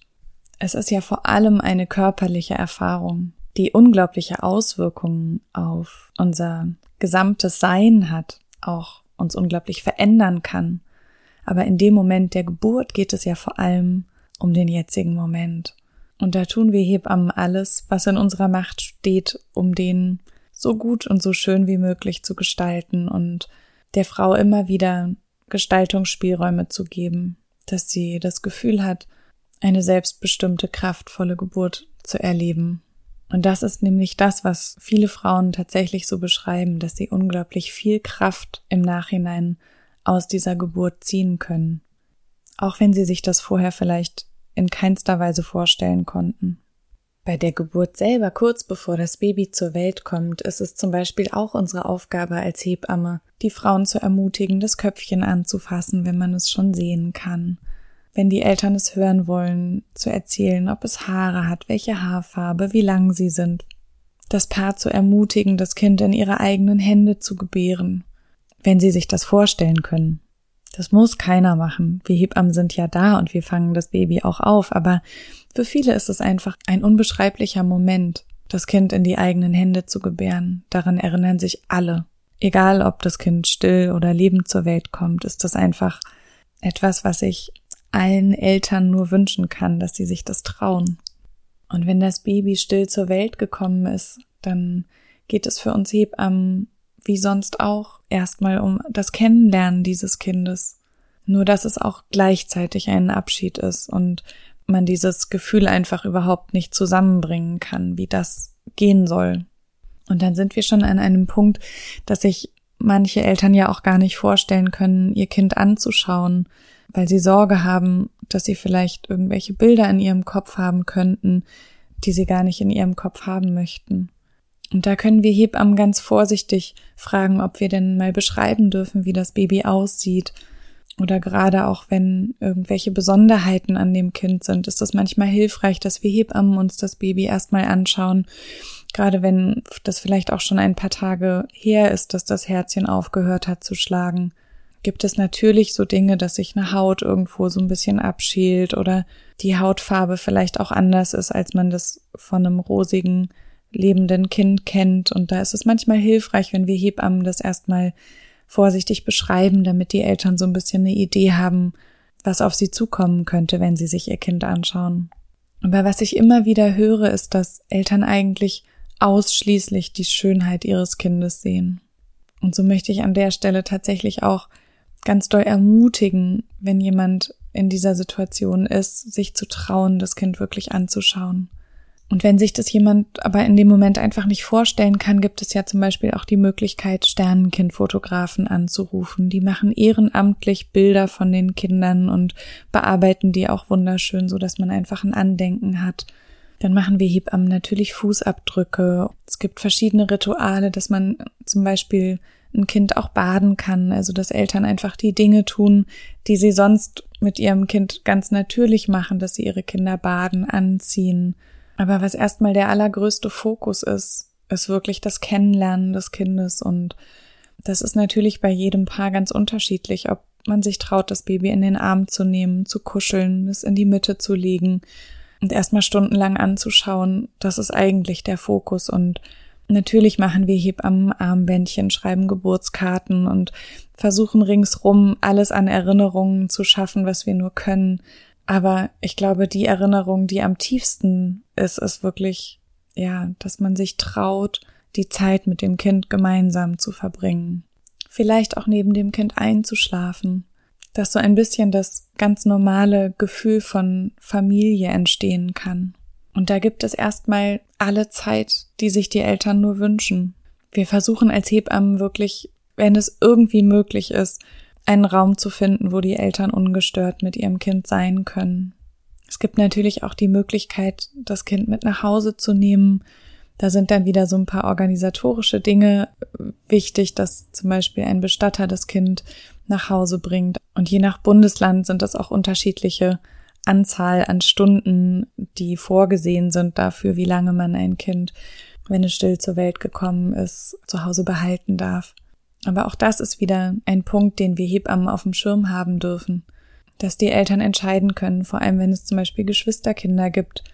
Es ist ja vor allem eine körperliche Erfahrung. die unglaubliche Auswirkungen auf unser gesamtes Sein hat, auch uns unglaublich verändern kann. Aber in dem Moment der Geburt geht es ja vor allem um den jetzigen Moment. Und da tun wir Hebammen alles, was in unserer Macht steht, um den so gut und so schön wie möglich zu gestalten und der Frau immer wieder Gestaltungsspielräume zu geben, dass sie das Gefühl hat, eine selbstbestimmte, kraftvolle Geburt zu erleben. Und das ist nämlich das, was viele Frauen tatsächlich so beschreiben, dass sie unglaublich viel Kraft im Nachhinein aus dieser Geburt ziehen können. Auch wenn sie sich das vorher vielleicht in keinster Weise vorstellen konnten. Bei der Geburt selber, kurz bevor das Baby zur Welt kommt, ist es zum Beispiel auch unsere Aufgabe als Hebamme, die Frauen zu ermutigen, das Köpfchen anzufassen, wenn man es schon sehen kann. Wenn die Eltern es hören wollen, zu erzählen, ob es Haare hat, welche Haarfarbe, wie lang sie sind. Das Paar zu ermutigen, das Kind in ihre eigenen Hände zu gebären, wenn sie sich das vorstellen können. Das muss keiner machen. Wir Hebammen sind ja da und wir fangen das Baby auch auf, aber für viele ist es einfach ein unbeschreiblicher Moment, das Kind in die eigenen Hände zu gebären. Daran erinnern sich alle. Egal, ob das Kind still oder lebend zur Welt kommt, ist das einfach etwas, was ich allen Eltern nur wünschen kann, dass sie sich das trauen. Und wenn das Baby still zur Welt gekommen ist, dann geht es für uns Hebammen wie sonst auch erstmal um das Kennenlernen dieses Kindes. Nur dass es auch gleichzeitig ein Abschied ist und man dieses Gefühl einfach überhaupt nicht zusammenbringen kann, wie das gehen soll. Und dann sind wir schon an einem Punkt, dass sich manche Eltern ja auch gar nicht vorstellen können, ihr Kind anzuschauen, weil sie Sorge haben, dass sie vielleicht irgendwelche Bilder in ihrem Kopf haben könnten, die sie gar nicht in ihrem Kopf haben möchten. Und da können wir Hebammen ganz vorsichtig fragen, ob wir denn mal beschreiben dürfen, wie das Baby aussieht. Oder gerade auch wenn irgendwelche Besonderheiten an dem Kind sind, ist es manchmal hilfreich, dass wir Hebammen uns das Baby erstmal anschauen. Gerade wenn das vielleicht auch schon ein paar Tage her ist, dass das Herzchen aufgehört hat zu schlagen, gibt es natürlich so Dinge, dass sich eine Haut irgendwo so ein bisschen abschält oder die Hautfarbe vielleicht auch anders ist, als man das von einem rosigen lebenden Kind kennt. Und da ist es manchmal hilfreich, wenn wir Hebammen das erstmal vorsichtig beschreiben, damit die Eltern so ein bisschen eine Idee haben, was auf sie zukommen könnte, wenn sie sich ihr Kind anschauen. Aber was ich immer wieder höre, ist, dass Eltern eigentlich ausschließlich die Schönheit ihres Kindes sehen. Und so möchte ich an der Stelle tatsächlich auch ganz doll ermutigen, wenn jemand in dieser Situation ist, sich zu trauen, das Kind wirklich anzuschauen. Und wenn sich das jemand aber in dem Moment einfach nicht vorstellen kann, gibt es ja zum Beispiel auch die Möglichkeit, Sternenkindfotografen anzurufen. Die machen ehrenamtlich Bilder von den Kindern und bearbeiten die auch wunderschön, so dass man einfach ein Andenken hat. Dann machen wir Hebammen natürlich Fußabdrücke. Es gibt verschiedene Rituale, dass man zum Beispiel ein Kind auch baden kann, also dass Eltern einfach die Dinge tun, die sie sonst mit ihrem Kind ganz natürlich machen, dass sie ihre Kinder baden, anziehen, aber was erstmal der allergrößte Fokus ist, ist wirklich das Kennenlernen des Kindes und das ist natürlich bei jedem Paar ganz unterschiedlich, ob man sich traut, das Baby in den Arm zu nehmen, zu kuscheln, es in die Mitte zu legen und erstmal stundenlang anzuschauen. Das ist eigentlich der Fokus und natürlich machen wir Hebammen Armbändchen, schreiben Geburtskarten und versuchen ringsrum alles an Erinnerungen zu schaffen, was wir nur können. Aber ich glaube, die Erinnerung, die am tiefsten ist, ist wirklich, ja, dass man sich traut, die Zeit mit dem Kind gemeinsam zu verbringen. Vielleicht auch neben dem Kind einzuschlafen, dass so ein bisschen das ganz normale Gefühl von Familie entstehen kann. Und da gibt es erstmal alle Zeit, die sich die Eltern nur wünschen. Wir versuchen als Hebammen wirklich, wenn es irgendwie möglich ist, einen Raum zu finden, wo die Eltern ungestört mit ihrem Kind sein können. Es gibt natürlich auch die Möglichkeit, das Kind mit nach Hause zu nehmen. Da sind dann wieder so ein paar organisatorische Dinge wichtig, dass zum Beispiel ein Bestatter das Kind nach Hause bringt. Und je nach Bundesland sind das auch unterschiedliche Anzahl an Stunden, die vorgesehen sind dafür, wie lange man ein Kind, wenn es still zur Welt gekommen ist, zu Hause behalten darf. Aber auch das ist wieder ein Punkt, den wir Hebammen auf dem Schirm haben dürfen, dass die Eltern entscheiden können, vor allem wenn es zum Beispiel Geschwisterkinder gibt,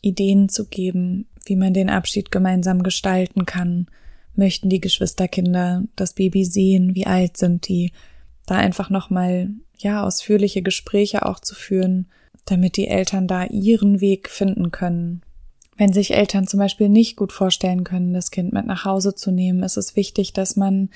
Ideen zu geben, wie man den Abschied gemeinsam gestalten kann. Möchten die Geschwisterkinder das Baby sehen? Wie alt sind die? Da einfach nochmal, ja, ausführliche Gespräche auch zu führen, damit die Eltern da ihren Weg finden können. Wenn sich Eltern zum Beispiel nicht gut vorstellen können, das Kind mit nach Hause zu nehmen, ist es wichtig, dass man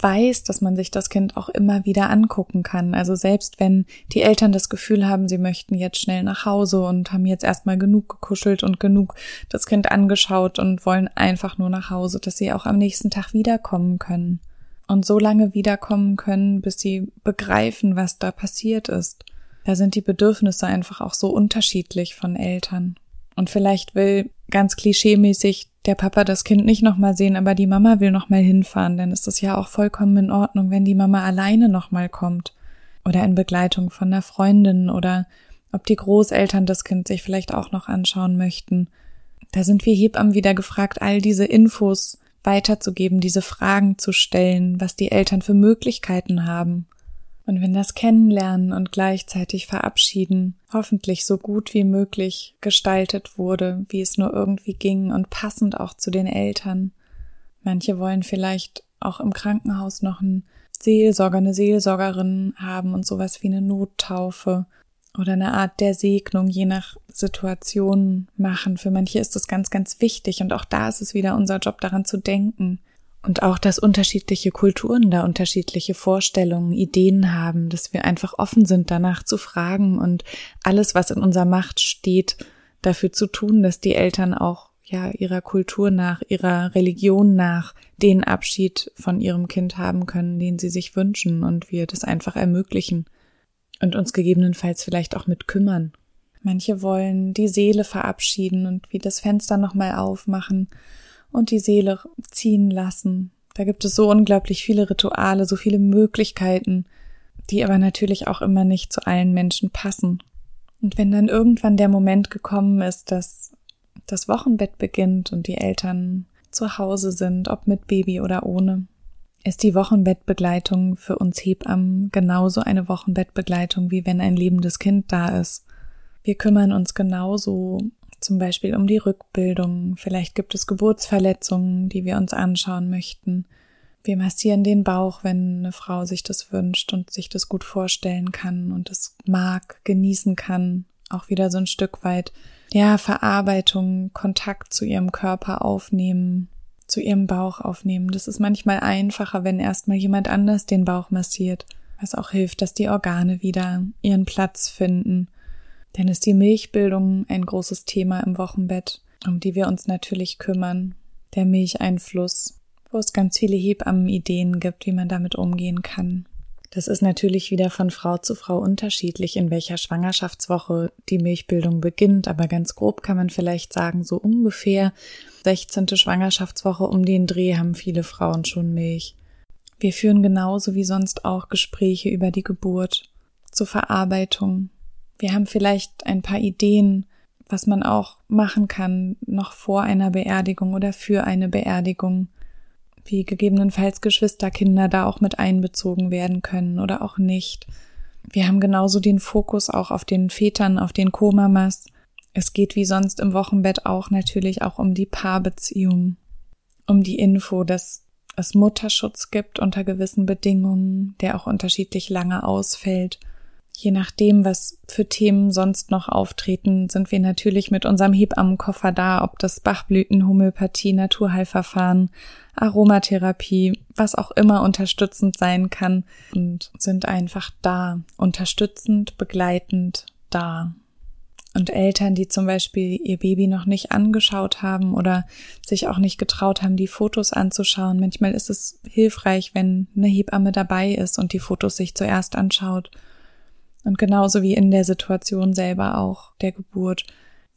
weiß, dass man sich das Kind auch immer wieder angucken kann. Also selbst wenn die Eltern das Gefühl haben, sie möchten jetzt schnell nach Hause und haben jetzt erstmal genug gekuschelt und genug das Kind angeschaut und wollen einfach nur nach Hause, dass sie auch am nächsten Tag wiederkommen können. Und so lange wiederkommen können, bis sie begreifen, was da passiert ist. Da sind die Bedürfnisse einfach auch so unterschiedlich von Eltern. Und vielleicht will ganz klischeemäßig der Papa das Kind nicht nochmal sehen, aber die Mama will nochmal hinfahren, dann ist es ja auch vollkommen in Ordnung, wenn die Mama alleine nochmal kommt. Oder in Begleitung von einer Freundin oder ob die Großeltern das Kind sich vielleicht auch noch anschauen möchten. Da sind wir Hebammen wieder gefragt, all diese Infos weiterzugeben, diese Fragen zu stellen, was die Eltern für Möglichkeiten haben. Und wenn das Kennenlernen und gleichzeitig Verabschieden hoffentlich so gut wie möglich gestaltet wurde, wie es nur irgendwie ging und passend auch zu den Eltern. Manche wollen vielleicht auch im Krankenhaus noch einen Seelsorger, eine Seelsorgerin haben und sowas wie eine Nottaufe oder eine Art der Segnung je nach Situation machen. Für manche ist das ganz, ganz wichtig und auch da ist es wieder unser Job daran zu denken, und auch, dass unterschiedliche Kulturen da unterschiedliche Vorstellungen, Ideen haben, dass wir einfach offen sind, danach zu fragen und alles, was in unserer Macht steht, dafür zu tun, dass die Eltern auch ja ihrer Kultur nach, ihrer Religion nach den Abschied von ihrem Kind haben können, den sie sich wünschen und wir das einfach ermöglichen und uns gegebenenfalls vielleicht auch mit kümmern. Manche wollen die Seele verabschieden und wie das Fenster nochmal aufmachen und die Seele ziehen lassen. Da gibt es so unglaublich viele Rituale, so viele Möglichkeiten, die aber natürlich auch immer nicht zu allen Menschen passen. Und wenn dann irgendwann der Moment gekommen ist, dass das Wochenbett beginnt und die Eltern zu Hause sind, ob mit Baby oder ohne, ist die Wochenbettbegleitung für uns Hebammen genauso eine Wochenbettbegleitung, wie wenn ein lebendes Kind da ist. Wir kümmern uns genauso zum Beispiel um die Rückbildung, vielleicht gibt es Geburtsverletzungen, die wir uns anschauen möchten. Wir massieren den Bauch, wenn eine Frau sich das wünscht und sich das gut vorstellen kann und es mag, genießen kann, auch wieder so ein Stück weit, ja, Verarbeitung, Kontakt zu ihrem Körper aufnehmen, zu ihrem Bauch aufnehmen. Das ist manchmal einfacher, wenn erstmal jemand anders den Bauch massiert, was auch hilft, dass die Organe wieder ihren Platz finden denn ist die Milchbildung ein großes Thema im Wochenbett, um die wir uns natürlich kümmern. Der Milcheinfluss, wo es ganz viele Hebammenideen gibt, wie man damit umgehen kann. Das ist natürlich wieder von Frau zu Frau unterschiedlich, in welcher Schwangerschaftswoche die Milchbildung beginnt, aber ganz grob kann man vielleicht sagen, so ungefähr 16. Schwangerschaftswoche um den Dreh haben viele Frauen schon Milch. Wir führen genauso wie sonst auch Gespräche über die Geburt, zur Verarbeitung, wir haben vielleicht ein paar Ideen, was man auch machen kann, noch vor einer Beerdigung oder für eine Beerdigung, wie gegebenenfalls Geschwisterkinder da auch mit einbezogen werden können oder auch nicht. Wir haben genauso den Fokus auch auf den Vätern, auf den Co-Mamas. Es geht wie sonst im Wochenbett auch natürlich auch um die Paarbeziehung, um die Info, dass es Mutterschutz gibt unter gewissen Bedingungen, der auch unterschiedlich lange ausfällt Je nachdem, was für Themen sonst noch auftreten, sind wir natürlich mit unserem Hebammenkoffer da, ob das Bachblüten, Homöopathie, Naturheilverfahren, Aromatherapie, was auch immer unterstützend sein kann und sind einfach da, unterstützend, begleitend da. Und Eltern, die zum Beispiel ihr Baby noch nicht angeschaut haben oder sich auch nicht getraut haben, die Fotos anzuschauen. Manchmal ist es hilfreich, wenn eine Hebamme dabei ist und die Fotos sich zuerst anschaut und genauso wie in der Situation selber auch der Geburt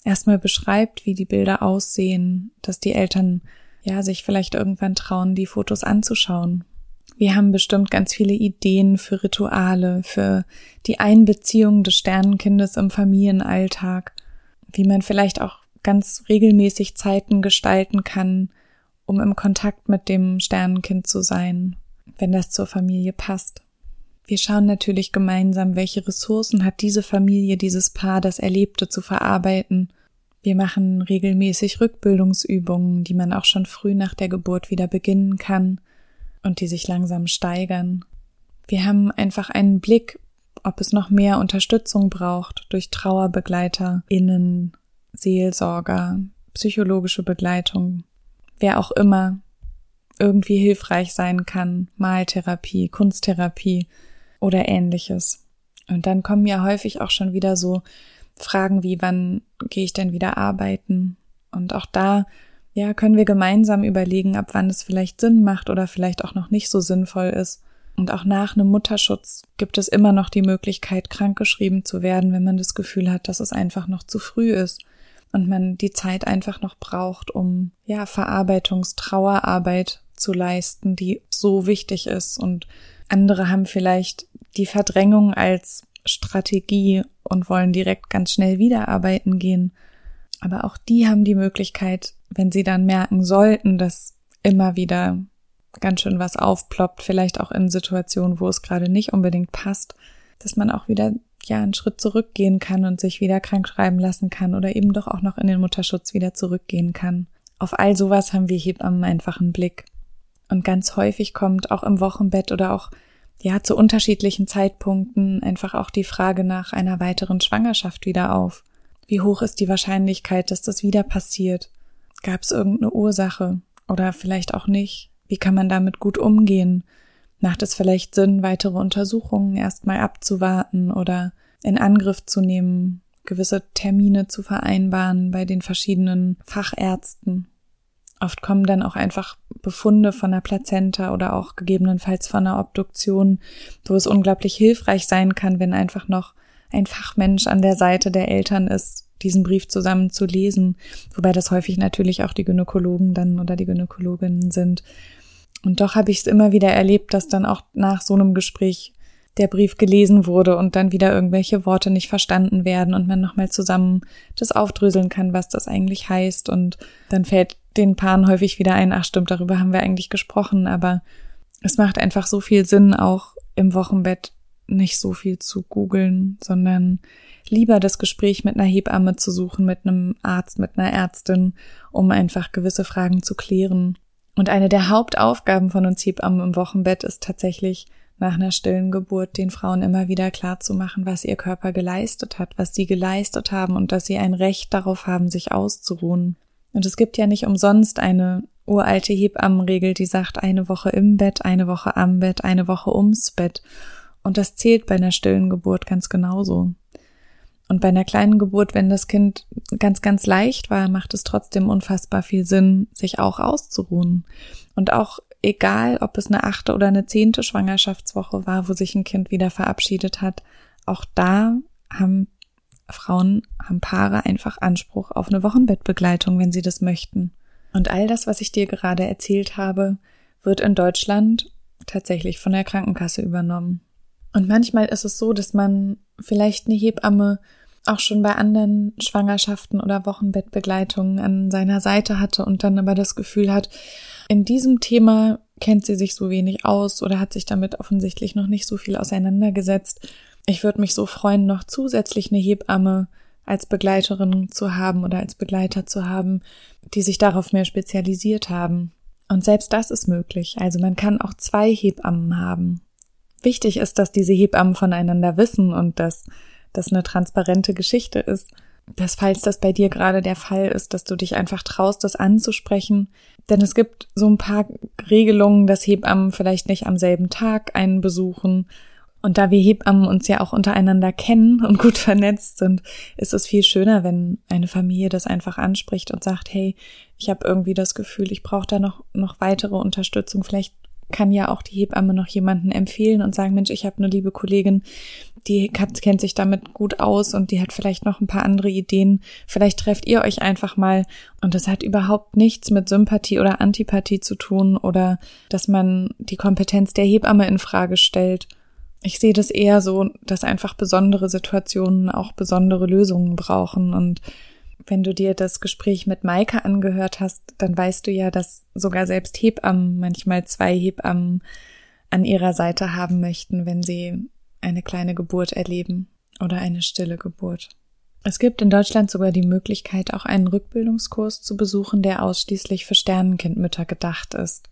erstmal beschreibt, wie die Bilder aussehen, dass die Eltern ja sich vielleicht irgendwann trauen, die Fotos anzuschauen. Wir haben bestimmt ganz viele Ideen für Rituale, für die Einbeziehung des Sternenkindes im Familienalltag, wie man vielleicht auch ganz regelmäßig Zeiten gestalten kann, um im Kontakt mit dem Sternenkind zu sein, wenn das zur Familie passt. Wir schauen natürlich gemeinsam, welche Ressourcen hat diese Familie, dieses Paar, das Erlebte zu verarbeiten. Wir machen regelmäßig Rückbildungsübungen, die man auch schon früh nach der Geburt wieder beginnen kann und die sich langsam steigern. Wir haben einfach einen Blick, ob es noch mehr Unterstützung braucht durch TrauerbegleiterInnen, Seelsorger, psychologische Begleitung, wer auch immer irgendwie hilfreich sein kann, Maltherapie, Kunsttherapie oder ähnliches. Und dann kommen ja häufig auch schon wieder so Fragen wie, wann gehe ich denn wieder arbeiten? Und auch da, ja, können wir gemeinsam überlegen, ab wann es vielleicht Sinn macht oder vielleicht auch noch nicht so sinnvoll ist. Und auch nach einem Mutterschutz gibt es immer noch die Möglichkeit, krankgeschrieben zu werden, wenn man das Gefühl hat, dass es einfach noch zu früh ist und man die Zeit einfach noch braucht, um ja Verarbeitungs-Trauerarbeit zu leisten, die so wichtig ist. Und andere haben vielleicht die Verdrängung als Strategie und wollen direkt ganz schnell wieder arbeiten gehen. Aber auch die haben die Möglichkeit, wenn sie dann merken sollten, dass immer wieder ganz schön was aufploppt, vielleicht auch in Situationen, wo es gerade nicht unbedingt passt, dass man auch wieder ja einen Schritt zurückgehen kann und sich wieder krank schreiben lassen kann oder eben doch auch noch in den Mutterschutz wieder zurückgehen kann. Auf all sowas haben wir Hebammen einfach einen Blick. Und ganz häufig kommt auch im Wochenbett oder auch ja zu unterschiedlichen Zeitpunkten einfach auch die Frage nach einer weiteren Schwangerschaft wieder auf. Wie hoch ist die Wahrscheinlichkeit, dass das wieder passiert? Gab es irgendeine Ursache oder vielleicht auch nicht? Wie kann man damit gut umgehen? Macht es vielleicht Sinn, weitere Untersuchungen erstmal abzuwarten oder in Angriff zu nehmen, gewisse Termine zu vereinbaren bei den verschiedenen Fachärzten? Oft kommen dann auch einfach Befunde von der Plazenta oder auch gegebenenfalls von einer Obduktion, wo es unglaublich hilfreich sein kann, wenn einfach noch ein Fachmensch an der Seite der Eltern ist, diesen Brief zusammen zu lesen, wobei das häufig natürlich auch die Gynäkologen dann oder die Gynäkologinnen sind. Und doch habe ich es immer wieder erlebt, dass dann auch nach so einem Gespräch der Brief gelesen wurde und dann wieder irgendwelche Worte nicht verstanden werden und man nochmal zusammen das aufdröseln kann, was das eigentlich heißt. Und dann fällt den Paaren häufig wieder ein, ach stimmt, darüber haben wir eigentlich gesprochen, aber es macht einfach so viel Sinn, auch im Wochenbett nicht so viel zu googeln, sondern lieber das Gespräch mit einer Hebamme zu suchen, mit einem Arzt, mit einer Ärztin, um einfach gewisse Fragen zu klären. Und eine der Hauptaufgaben von uns Hebammen im Wochenbett ist tatsächlich, nach einer stillen Geburt den Frauen immer wieder klar zu machen, was ihr Körper geleistet hat, was sie geleistet haben und dass sie ein Recht darauf haben, sich auszuruhen. Und es gibt ja nicht umsonst eine uralte Hebammenregel, die sagt, eine Woche im Bett, eine Woche am Bett, eine Woche ums Bett. Und das zählt bei einer stillen Geburt ganz genauso. Und bei einer kleinen Geburt, wenn das Kind ganz, ganz leicht war, macht es trotzdem unfassbar viel Sinn, sich auch auszuruhen. Und auch egal, ob es eine achte oder eine zehnte Schwangerschaftswoche war, wo sich ein Kind wieder verabschiedet hat, auch da haben Frauen haben Paare einfach Anspruch auf eine Wochenbettbegleitung, wenn sie das möchten. Und all das, was ich dir gerade erzählt habe, wird in Deutschland tatsächlich von der Krankenkasse übernommen. Und manchmal ist es so, dass man vielleicht eine Hebamme auch schon bei anderen Schwangerschaften oder Wochenbettbegleitungen an seiner Seite hatte und dann aber das Gefühl hat, in diesem Thema kennt sie sich so wenig aus oder hat sich damit offensichtlich noch nicht so viel auseinandergesetzt ich würde mich so freuen, noch zusätzlich eine Hebamme als Begleiterin zu haben oder als Begleiter zu haben, die sich darauf mehr spezialisiert haben. Und selbst das ist möglich. Also man kann auch zwei Hebammen haben. Wichtig ist, dass diese Hebammen voneinander wissen und dass das eine transparente Geschichte ist. Dass falls das bei dir gerade der Fall ist, dass du dich einfach traust, das anzusprechen. Denn es gibt so ein paar Regelungen, dass Hebammen vielleicht nicht am selben Tag einen besuchen und da wir Hebammen uns ja auch untereinander kennen und gut vernetzt sind, ist es viel schöner, wenn eine Familie das einfach anspricht und sagt, hey, ich habe irgendwie das Gefühl, ich brauche da noch, noch weitere Unterstützung. Vielleicht kann ja auch die Hebamme noch jemanden empfehlen und sagen, Mensch, ich habe eine liebe Kollegin, die kennt sich damit gut aus und die hat vielleicht noch ein paar andere Ideen. Vielleicht trefft ihr euch einfach mal und das hat überhaupt nichts mit Sympathie oder Antipathie zu tun oder dass man die Kompetenz der Hebamme in Frage stellt ich sehe das eher so, dass einfach besondere Situationen auch besondere Lösungen brauchen. Und wenn du dir das Gespräch mit Maike angehört hast, dann weißt du ja, dass sogar selbst Hebammen manchmal zwei Hebammen an ihrer Seite haben möchten, wenn sie eine kleine Geburt erleben oder eine stille Geburt. Es gibt in Deutschland sogar die Möglichkeit, auch einen Rückbildungskurs zu besuchen, der ausschließlich für Sternenkindmütter gedacht ist.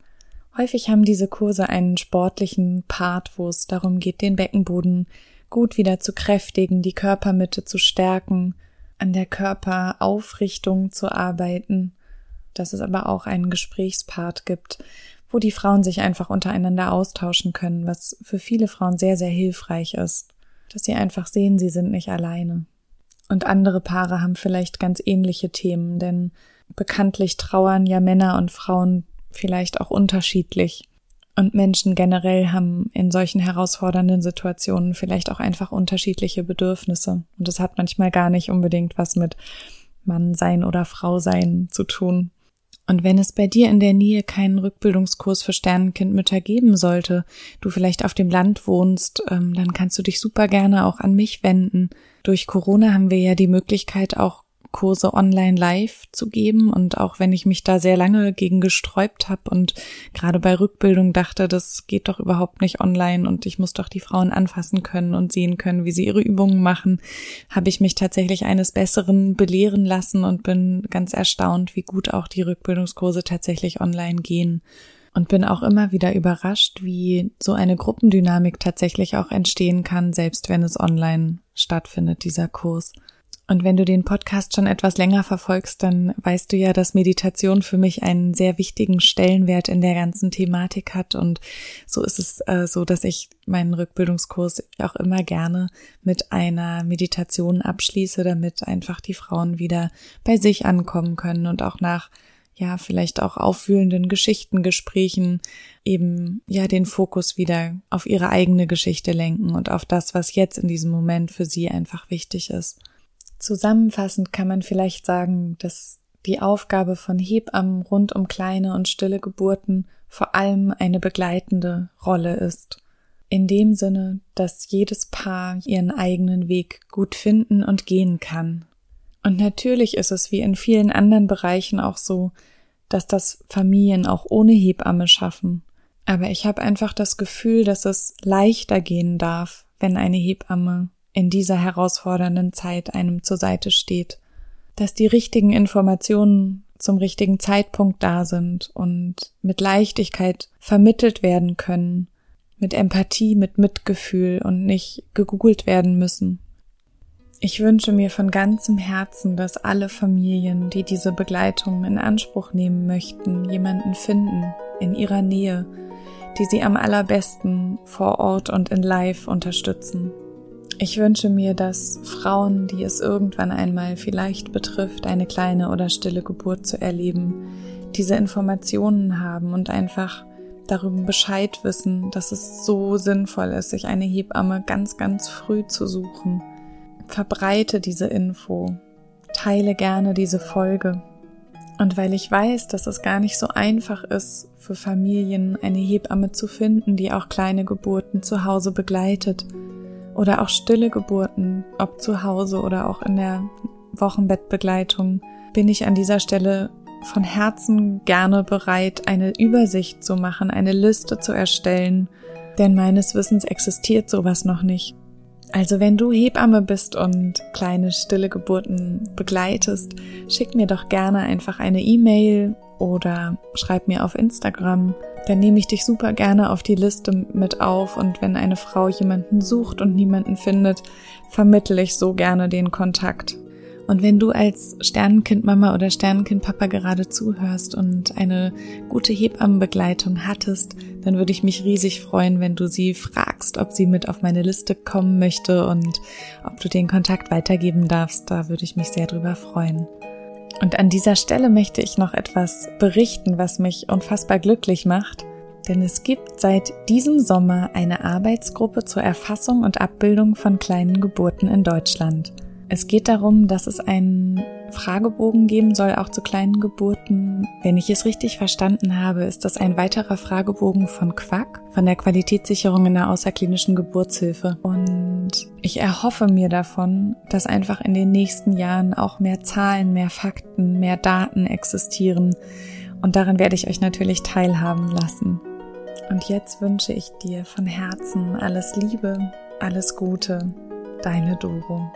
Häufig haben diese Kurse einen sportlichen Part, wo es darum geht, den Beckenboden gut wieder zu kräftigen, die Körpermitte zu stärken, an der Körperaufrichtung zu arbeiten, dass es aber auch einen Gesprächspart gibt, wo die Frauen sich einfach untereinander austauschen können, was für viele Frauen sehr, sehr hilfreich ist, dass sie einfach sehen, sie sind nicht alleine. Und andere Paare haben vielleicht ganz ähnliche Themen, denn bekanntlich trauern ja Männer und Frauen vielleicht auch unterschiedlich. Und Menschen generell haben in solchen herausfordernden Situationen vielleicht auch einfach unterschiedliche Bedürfnisse. Und das hat manchmal gar nicht unbedingt was mit Mann sein oder Frau sein zu tun. Und wenn es bei dir in der Nähe keinen Rückbildungskurs für Sternenkindmütter geben sollte, du vielleicht auf dem Land wohnst, ähm, dann kannst du dich super gerne auch an mich wenden. Durch Corona haben wir ja die Möglichkeit, auch Kurse online live zu geben. Und auch wenn ich mich da sehr lange gegen gesträubt habe und gerade bei Rückbildung dachte, das geht doch überhaupt nicht online und ich muss doch die Frauen anfassen können und sehen können, wie sie ihre Übungen machen, habe ich mich tatsächlich eines Besseren belehren lassen und bin ganz erstaunt, wie gut auch die Rückbildungskurse tatsächlich online gehen und bin auch immer wieder überrascht, wie so eine Gruppendynamik tatsächlich auch entstehen kann, selbst wenn es online stattfindet, dieser Kurs. Und wenn du den Podcast schon etwas länger verfolgst, dann weißt du ja, dass Meditation für mich einen sehr wichtigen Stellenwert in der ganzen Thematik hat. Und so ist es äh, so, dass ich meinen Rückbildungskurs auch immer gerne mit einer Meditation abschließe, damit einfach die Frauen wieder bei sich ankommen können und auch nach ja, vielleicht auch aufwühlenden Geschichtengesprächen eben ja den Fokus wieder auf ihre eigene Geschichte lenken und auf das, was jetzt in diesem Moment für sie einfach wichtig ist. Zusammenfassend kann man vielleicht sagen, dass die Aufgabe von Hebammen rund um kleine und stille Geburten vor allem eine begleitende Rolle ist. In dem Sinne, dass jedes Paar ihren eigenen Weg gut finden und gehen kann. Und natürlich ist es wie in vielen anderen Bereichen auch so, dass das Familien auch ohne Hebamme schaffen. Aber ich habe einfach das Gefühl, dass es leichter gehen darf, wenn eine Hebamme in dieser herausfordernden Zeit einem zur Seite steht, dass die richtigen Informationen zum richtigen Zeitpunkt da sind und mit Leichtigkeit vermittelt werden können, mit Empathie, mit Mitgefühl und nicht gegoogelt werden müssen. Ich wünsche mir von ganzem Herzen, dass alle Familien, die diese Begleitung in Anspruch nehmen möchten, jemanden finden in ihrer Nähe, die sie am allerbesten vor Ort und in Live unterstützen. Ich wünsche mir, dass Frauen, die es irgendwann einmal vielleicht betrifft, eine kleine oder stille Geburt zu erleben, diese Informationen haben und einfach darüber Bescheid wissen, dass es so sinnvoll ist, sich eine Hebamme ganz, ganz früh zu suchen. Verbreite diese Info, teile gerne diese Folge. Und weil ich weiß, dass es gar nicht so einfach ist, für Familien eine Hebamme zu finden, die auch kleine Geburten zu Hause begleitet, oder auch stille Geburten, ob zu Hause oder auch in der Wochenbettbegleitung, bin ich an dieser Stelle von Herzen gerne bereit, eine Übersicht zu machen, eine Liste zu erstellen, denn meines Wissens existiert sowas noch nicht. Also wenn du Hebamme bist und kleine stille Geburten begleitest, schick mir doch gerne einfach eine E-Mail oder schreib mir auf Instagram. Dann nehme ich dich super gerne auf die Liste mit auf und wenn eine Frau jemanden sucht und niemanden findet, vermittle ich so gerne den Kontakt. Und wenn du als Sternenkindmama oder Sternenkindpapa gerade zuhörst und eine gute Hebammenbegleitung hattest, dann würde ich mich riesig freuen, wenn du sie fragst, ob sie mit auf meine Liste kommen möchte und ob du den Kontakt weitergeben darfst. Da würde ich mich sehr drüber freuen. Und an dieser Stelle möchte ich noch etwas berichten, was mich unfassbar glücklich macht. Denn es gibt seit diesem Sommer eine Arbeitsgruppe zur Erfassung und Abbildung von kleinen Geburten in Deutschland. Es geht darum, dass es einen Fragebogen geben soll, auch zu kleinen Geburten. Wenn ich es richtig verstanden habe, ist das ein weiterer Fragebogen von Quack, von der Qualitätssicherung in der außerklinischen Geburtshilfe. Und ich erhoffe mir davon, dass einfach in den nächsten Jahren auch mehr Zahlen, mehr Fakten, mehr Daten existieren. Und daran werde ich euch natürlich teilhaben lassen. Und jetzt wünsche ich dir von Herzen alles Liebe, alles Gute, deine Doro.